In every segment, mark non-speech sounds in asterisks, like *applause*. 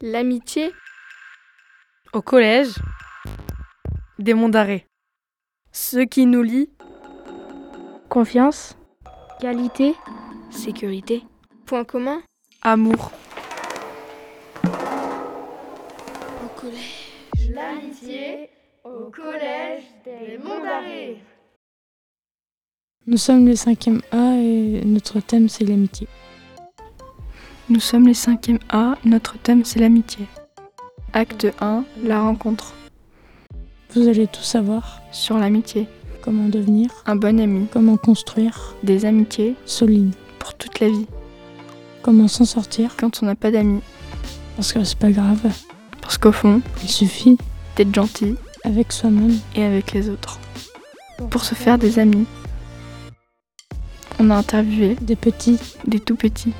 L'amitié Au collège, des monts d'arrêt. Ce qui nous lie Confiance, Qualité Sécurité Point commun Amour. Au collège. L'amitié au collège des monts d'arrêt. nous sommes les 5e A et notre thème c'est l'amitié. Nous sommes les 5e A, notre thème c'est l'amitié. Acte 1, la rencontre. Vous allez tout savoir, Sur l'amitié, comment devenir, un bon ami, comment construire, des amitiés solide, pour toute la vie. comment s'en sortir, Quand on n'a pas d'amis. parce que c'est pas grave, Parce qu'au fond, il suffit d'être gentil avec soi-même. et avec les autres. Pour se faire des amis. On a interviewé Des petits, des tout petits.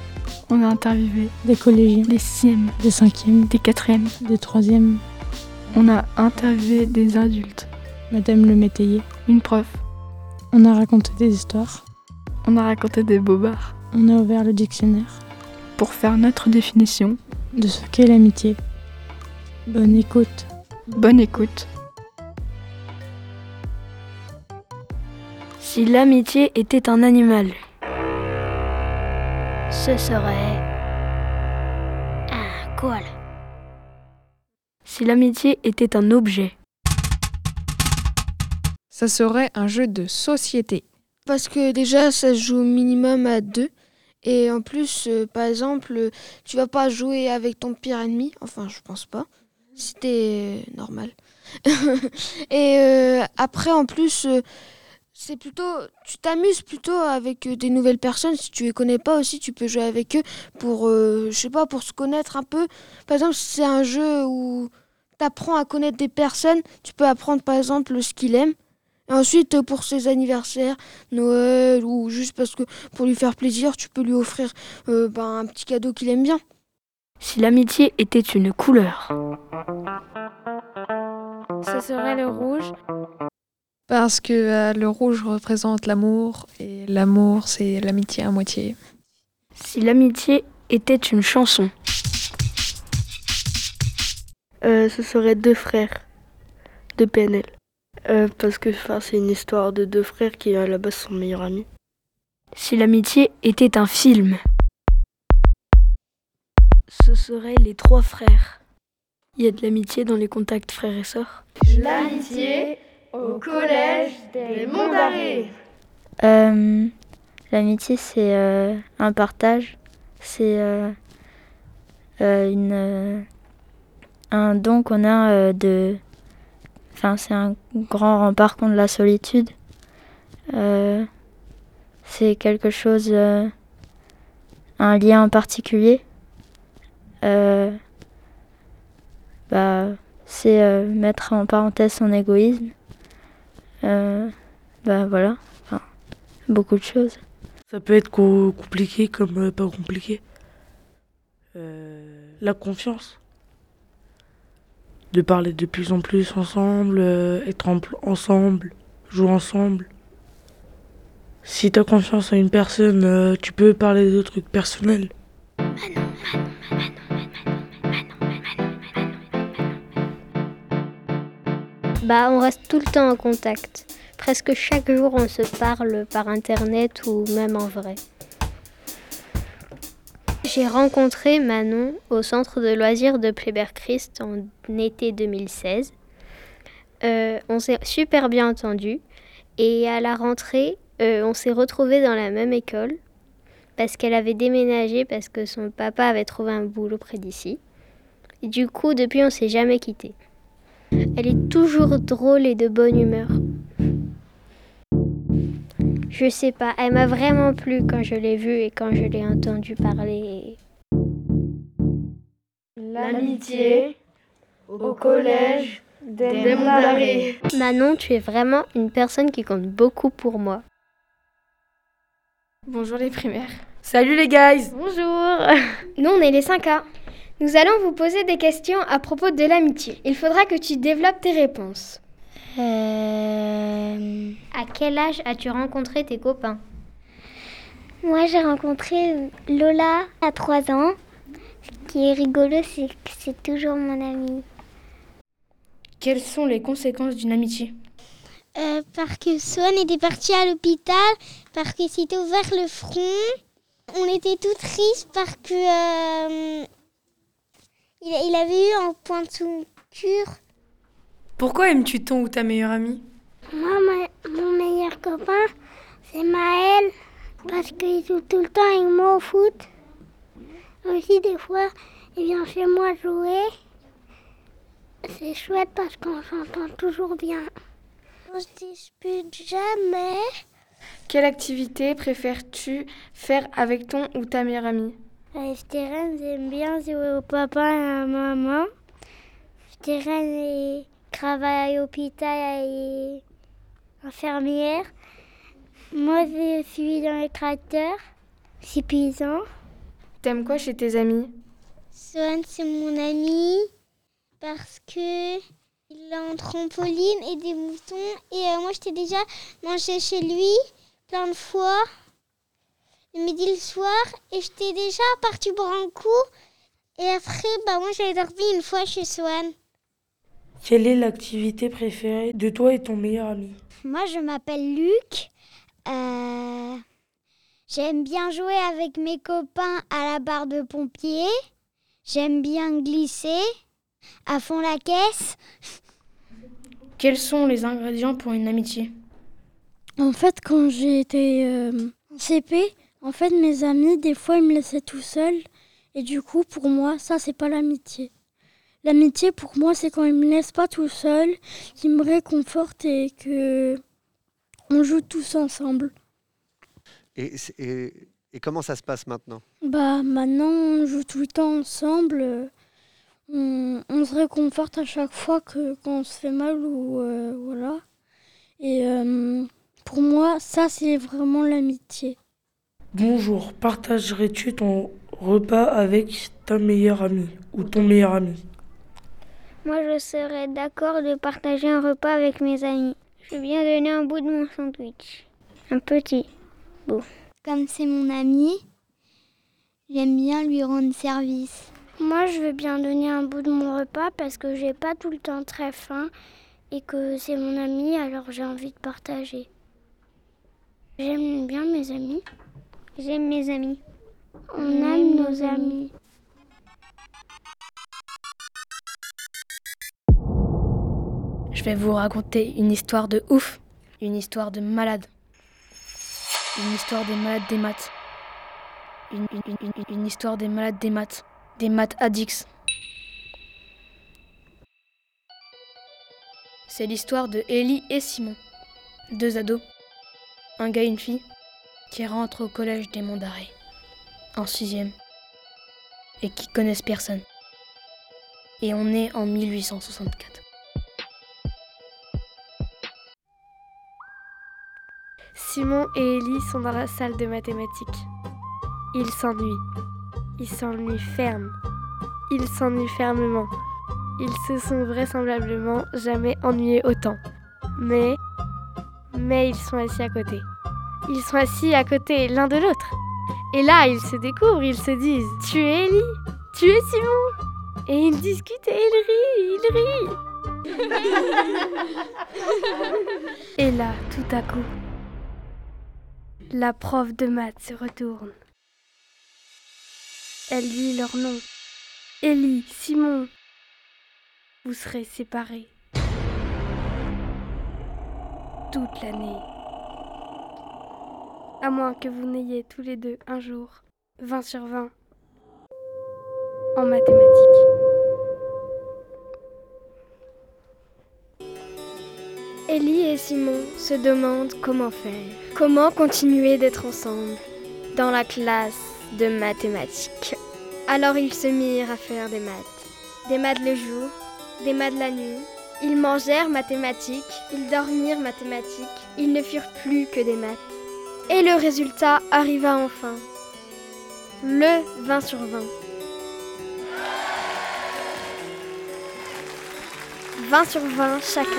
On a interviewé des collégiens, des sixièmes, des cinquièmes, des quatrièmes. des troisièmes, On a interviewé des adultes, Madame le métayer. une prof. On a raconté des histoires, On a raconté des bobards on a ouvert le dictionnaire pour faire notre définition. de ce qu'est l'amitié. Bonne écoute. Bonne écoute. Si l'amitié était un animal, ce serait un koala. Si l'amitié était un objet, Ça serait un jeu de société. Parce que déjà, ça se joue au minimum à deux. Et en plus, euh, par exemple, tu vas pas jouer avec ton pire ennemi. Enfin, je pense pas. C'était normal. *laughs* et euh, après, en plus, euh, c'est plutôt. Tu t'amuses plutôt avec euh, des nouvelles personnes. Si tu les connais pas aussi, tu peux jouer avec eux pour, euh, je sais pas, pour se connaître un peu. Par exemple, si c'est un jeu où tu apprends à connaître des personnes, tu peux apprendre par exemple ce qu'il aime. Et ensuite, euh, pour ses anniversaires, Noël ou juste parce que pour lui faire plaisir, tu peux lui offrir euh, ben, un petit cadeau qu'il aime bien. si l'amitié était une couleur, Ce serait le rouge. Parce que euh, le rouge représente l'amour et l'amour c'est l'amitié à moitié. si l'amitié était une chanson, Euh, ce serait deux frères de PNL. Euh, parce que c'est une histoire de deux frères qui à la base sont meilleurs amis. Si l'amitié était un film, ce serait les trois frères. Il y a de l'amitié dans les contacts frères et sœurs. L'amitié au collège des monts d'arrêt. Euh, L'amitié, c'est euh, un partage, c'est euh, une, un don qu'on a euh, de... Enfin, c'est un grand rempart contre la solitude. Euh, c'est quelque chose, euh, un lien en particulier. Euh, bah, c'est euh, mettre en parenthèse son égoïsme. Euh, bah voilà beaucoup de choses. Ça peut être co- compliqué comme euh, pas compliqué. Euh, la confiance. De parler de plus en plus ensemble, euh, être en- ensemble, jouer ensemble. Si tu as confiance en une personne, euh, tu peux parler de trucs personnels. Bah, on reste tout le temps en contact. Presque chaque jour, on se parle par internet ou même en vrai. J'ai rencontré Manon au centre de loisirs de Pléber-Christ en été 2016. Euh, on s'est super bien entendu et à la rentrée, euh, on s'est retrouvés dans la même école parce qu'elle avait déménagé parce que son papa avait trouvé un boulot près d'ici. Du coup, depuis, on s'est jamais quittés. Elle est toujours drôle et de bonne humeur. Je sais pas, elle m'a vraiment plu quand je l'ai vue et quand je l'ai entendue parler. L'amitié au collège des monts d'arrêt. Manon, tu es vraiment une personne qui compte beaucoup pour moi. Bonjour les primaires. Salut les guys Bonjour. Nous, on est les 5A. Nous allons vous poser des questions à propos de l'amitié. Il faudra que tu développes tes réponses. Euh, À quel âge as-tu rencontré tes copains? Moi, j'ai rencontré Lola à 3 ans. qui est rigolo, c'est que c'est toujours mon ami. Quelles sont les conséquences d'une amitié? Euh, Parce que Swan était parti à l'hôpital, parce qu'il s'était ouvert le front. On était tout tristes parce que euh, il, avait eu un point de suture. Pourquoi aimes-tu ton ou ta meilleure amie? Moi, mon meilleur copain, c'est Maël, parce qu'il joue tout le temps avec moi au foot. Aussi, des fois, il vient chez moi jouer. C'est chouette parce qu'on s'entend toujours bien. On se dispute jamais. Quelle activité préfères-tu faire avec ton ou ta meilleure amie? Stéphane, j'aime bien jouer au papa et à maman. Stéphane travaille à l'hôpital et infirmière. Moi, je suis dans le tracteur. C'est paysan. T'aimes quoi chez tes amis? Swan, c'est mon ami parce que il a un trampoline et des moutons. Et euh, moi, j'étais déjà mangé chez lui plein de fois, midi, le soir. Et j'étais déjà partie pour un coup. Et après, bah, moi, j'avais dormi une fois chez Swan. Quelle est l'activité préférée de toi et ton meilleur ami? Moi, je m'appelle Luc. Euh, j'aime bien jouer avec mes copains à la barre de pompier. J'aime bien glisser à fond la caisse. Quels sont les ingrédients pour une amitié? En fait, quand j'ai été euh, en CP, en fait, mes amis, des fois, ils me laissaient tout seul. Et du coup, pour moi, ça, c'est pas l'amitié. L'amitié, pour moi, c'est quand ils me laissent pas tout seul, qu'ils me réconfortent et que on joue tous ensemble. Et, et comment ça se passe maintenant? Bah, maintenant, on joue tout le temps ensemble on, se réconforte à chaque fois que quand on se fait mal ou euh, voilà. Et euh, pour moi, ça c'est vraiment l'amitié. Bonjour, partagerais-tu ton repas avec ta meilleure amie ou ton meilleur ami? Moi, je serais d'accord de partager un repas avec mes amis. Je viens donner un bout de mon sandwich. Un petit bout. Comme c'est mon ami, j'aime bien lui rendre service. Moi, je veux bien donner un bout de mon repas parce que j'ai pas tout le temps très faim et que c'est mon ami, alors j'ai envie de partager. J'aime bien mes amis. J'aime mes amis. On, aime, nos amis. Je vais vous raconter une histoire de ouf, une histoire de malade, une histoire des malades des maths, une, une histoire des malades des maths des maths addicts. C'est l'histoire de Ellie et Simon, deux ados, un gars et une fille, qui rentrent au collège des Monts d'Arrêt, en sixième, et qui connaissent personne. Et on est en 1864. Simon et Ellie sont dans la salle de mathématiques. Ils s'ennuient. Ils s'ennuient ferme. Ils s'ennuient fermement. Ils se sont vraisemblablement jamais ennuyés autant. Mais, mais ils sont assis à côté. Ils sont assis à côté l'un de l'autre. Et là, ils se découvrent, ils se disent Tu es Ellie Tu es Simon Et ils discutent et ils rient, ils rient. *laughs* et là, tout à coup, la prof de maths se retourne. Elle lit leur nom. Ellie, Simon, vous serez séparés. Toute l'année. À moins que vous n'ayez tous les deux un jour 20 sur 20 en mathématiques. Ellie et Simon se demandent comment faire, comment continuer d'être ensemble dans la classe de mathématiques. Alors ils se mirent à faire des maths. Des maths le jour, des maths la nuit. Ils mangèrent mathématiques, ils dormirent mathématiques, ils ne furent plus que des maths. Et le résultat arriva enfin. Le 20 sur 20. 20 sur 20 chacun.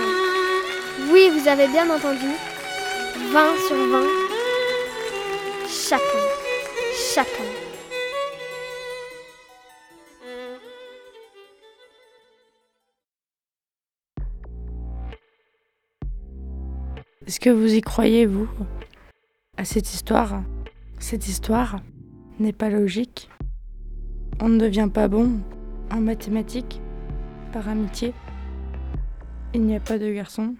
Oui, vous avez bien entendu. 20 sur 20 chacun. Chacun. Est-ce que vous y croyez, vous? Cette histoire Cette histoire n'est pas logique. On ne devient pas bon en mathématiques par amitié. Il n'y a pas de garçons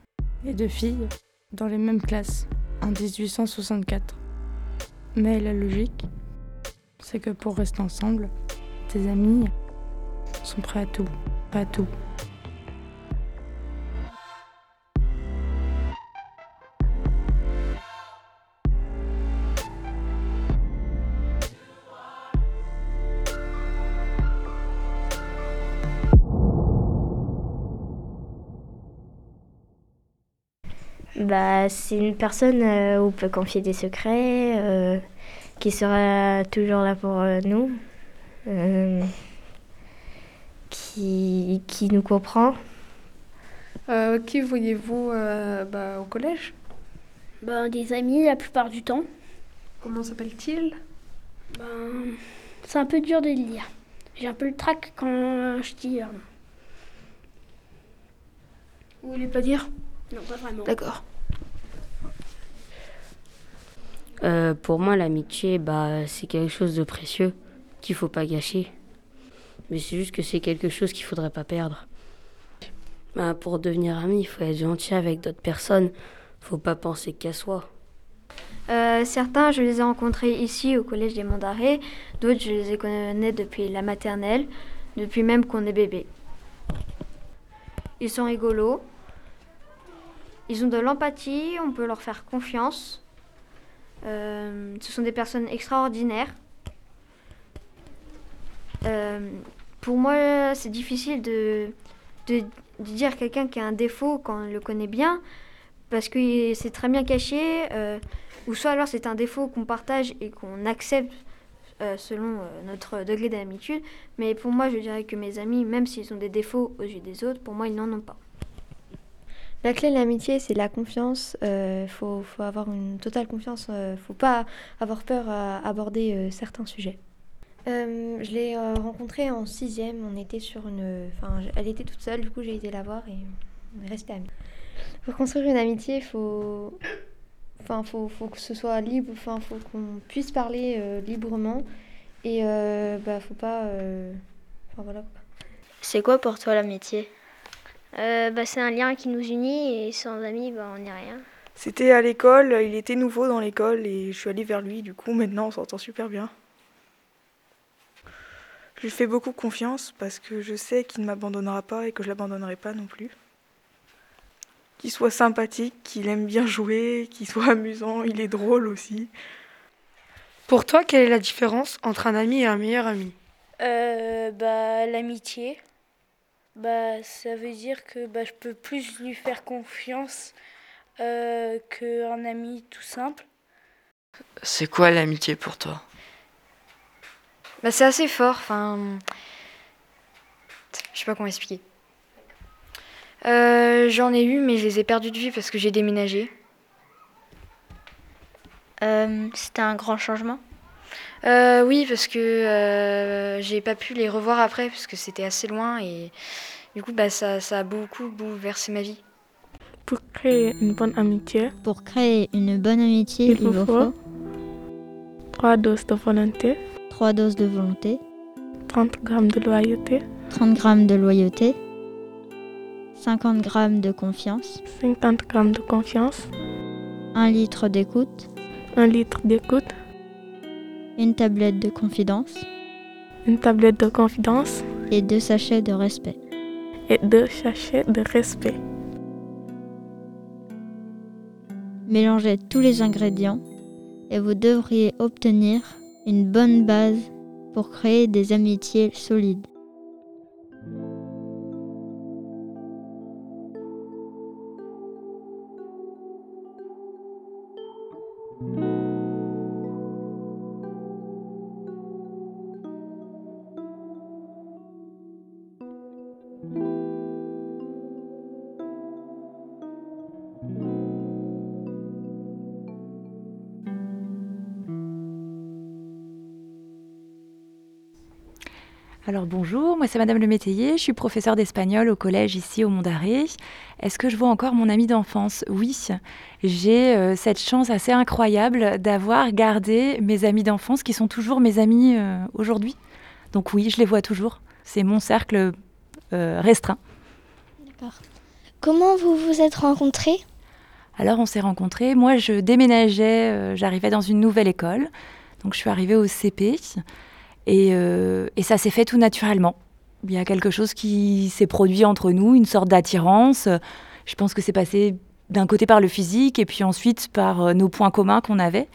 et de filles dans les mêmes classes en 1864. Mais la logique, c'est que pour rester ensemble, tes amis sont prêts à tout, pas à tout. Bah, c'est une personne euh, où on peut confier des secrets, euh, qui sera toujours là pour euh, nous, euh, qui, qui nous comprend. Euh, qui voyez-vous euh, bah, au collège? Ben, des amis la plupart du temps. Comment s'appelle-t-il Ben, c'est un peu dur de le dire. J'ai un peu le trac quand je dis. euh, Vous voulez pas dire? Non, pas vraiment. D'accord. Euh, pour moi, l'amitié, bah, c'est quelque chose de précieux qu'il faut pas gâcher. Mais c'est juste que c'est quelque chose qu'il faudrait pas perdre. Bah, pour devenir ami, il faut être gentil avec d'autres personnes. Faut pas penser qu'à soi. Euh, certains, je les ai rencontrés ici au collège des Monts d'Arrêt. D'autres, je les ai connais depuis la maternelle, depuis même qu'on est bébé. Ils sont rigolos. Ils ont de l'empathie, on peut leur faire confiance. Euh, ce sont des personnes extraordinaires. Euh, pour moi, c'est difficile de, dire quelqu'un qui a un défaut quand on le connaît bien, parce que c'est très bien caché, euh, ou soit alors c'est un défaut qu'on partage et qu'on accepte selon notre degré d'habitude. Mais pour moi, je dirais que mes amis, même s'ils ont des défauts aux yeux des autres, pour moi, ils n'en ont pas. La clé de l'amitié, c'est la confiance. Il euh, faut, avoir une totale confiance. Il ne faut pas avoir peur à aborder euh, certains sujets. Euh, je l'ai rencontrée en sixième. On était sur une. Enfin, elle était toute seule. Du coup, j'ai été la voir et on est restés amis. Pour construire une amitié, il faut. Faut, faut que ce soit libre. Enfin, faut qu'on puisse parler euh, librement. Et bah, faut pas. Enfin, voilà. C'est quoi pour toi l'amitié? Euh, bah, C'est un lien qui nous unit et sans amis, bah, on n'est rien. C'était à l'école, il était nouveau dans l'école et je suis allée vers lui. Du coup, maintenant, on s'entend super bien. Je lui fais beaucoup confiance parce que je sais qu'il ne m'abandonnera pas et que je l'abandonnerai pas non plus. Qu'il soit sympathique, qu'il aime bien jouer, qu'il soit *laughs* amusant, il est drôle aussi. Pour toi, quelle est la différence entre un ami et un meilleur ami? Euh, bah, L'amitié. Bah, ça veut dire que bah, je peux plus lui faire confiance euh, qu'un ami tout simple. C'est quoi l'amitié pour toi? Bah, C'est assez fort. Enfin, je sais pas comment expliquer. Euh, J'en ai eu, mais je les ai perdus de vue parce que j'ai déménagé. Euh, C'était un grand changement? Euh, Oui, parce que euh, j'ai pas pu les revoir après parce que c'était assez loin et du coup, bah, ça, ça a beaucoup bouleversé ma vie. Pour créer une bonne amitié, pour créer une bonne amitié, il, il vous faut 3 doses de volonté, 3 doses de volonté, 30 g de loyauté, 30 g de loyauté, 50 g de confiance, 50 g de confiance, 1 litre d'écoute, 1 litre d'écoute, une tablette de confidence, une tablette de confidence et deux sachets de respect. Et deux sachets de respect. Mélangez tous les ingrédients et vous devriez obtenir une bonne base pour créer des amitiés solides. Alors bonjour, moi c'est Madame Le Métayer, je suis professeure d'espagnol au collège ici au Mont d'Arrée. Est-ce que je vois encore mon ami d'enfance? Oui, j'ai euh, cette chance assez incroyable d'avoir gardé mes amis d'enfance qui sont toujours mes amis euh, aujourd'hui. Donc oui, je les vois toujours. C'est mon cercle euh, restreint. D'accord. Comment vous vous êtes rencontrés? Alors on s'est rencontrés, moi je déménageais, j'arrivais dans une nouvelle école. Donc je suis arrivée au CP. Euh, et, ça s'est fait tout naturellement. Il y a quelque chose qui s'est produit entre nous, une sorte d'attirance. Je pense que c'est passé d'un côté par le physique et puis ensuite par euh, nos points communs qu'on avait.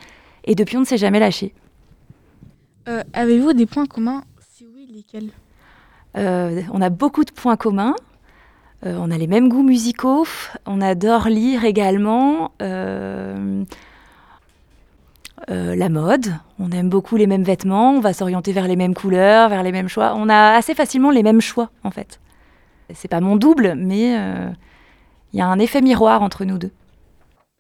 Et depuis, on ne s'est jamais lâché. Euh, avez-vous des points communs? Si oui, lesquels? On a beaucoup de points communs. on a les mêmes goûts musicaux. On adore lire également. Euh, la mode. On aime beaucoup les mêmes vêtements, on va s'orienter vers les mêmes couleurs, vers les mêmes choix. On a assez facilement les mêmes choix, en fait. C'est pas mon double, mais euh, il y a un effet miroir entre nous deux.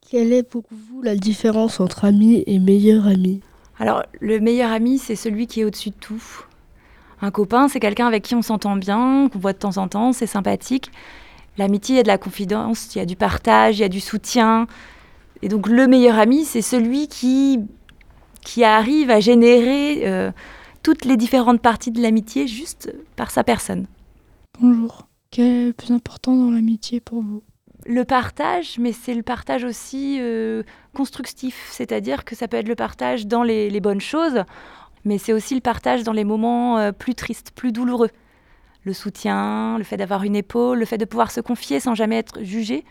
Quelle est pour vous la différence entre ami et meilleur ami? Alors, le meilleur ami, c'est celui qui est au-dessus de tout. Un copain, c'est quelqu'un avec qui on s'entend bien, qu'on voit de temps en temps, c'est sympathique. L'amitié, il y a de la confidence, il y a du partage, il y a du soutien, et donc le meilleur ami, c'est celui qui, qui arrive à générer euh, toutes les différentes parties de l'amitié juste par sa personne. Bonjour. Quel est le plus important dans l'amitié pour vous? Le partage, mais c'est le partage aussi euh, constructif, c'est-à-dire que ça peut être le partage dans les, bonnes choses, mais c'est aussi le partage dans les moments euh, plus tristes, plus douloureux. Le soutien, le fait d'avoir une épaule, le fait de pouvoir se confier sans jamais être jugé,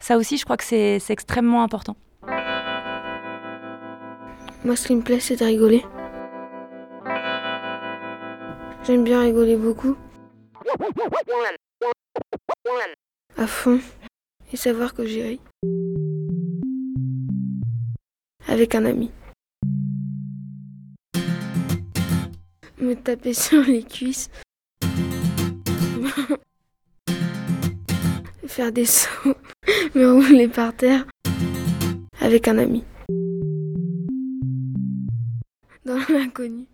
ça aussi, je crois que c'est extrêmement important. Moi, ce qui me plaît, c'est de rigoler. J'aime bien rigoler beaucoup. À fond. Et savoir que j'ai ri. Avec un ami. Me taper *laughs* sur les cuisses. *laughs* faire des sauts, *laughs* me rouler par terre avec un ami. Dans *laughs* l'inconnu.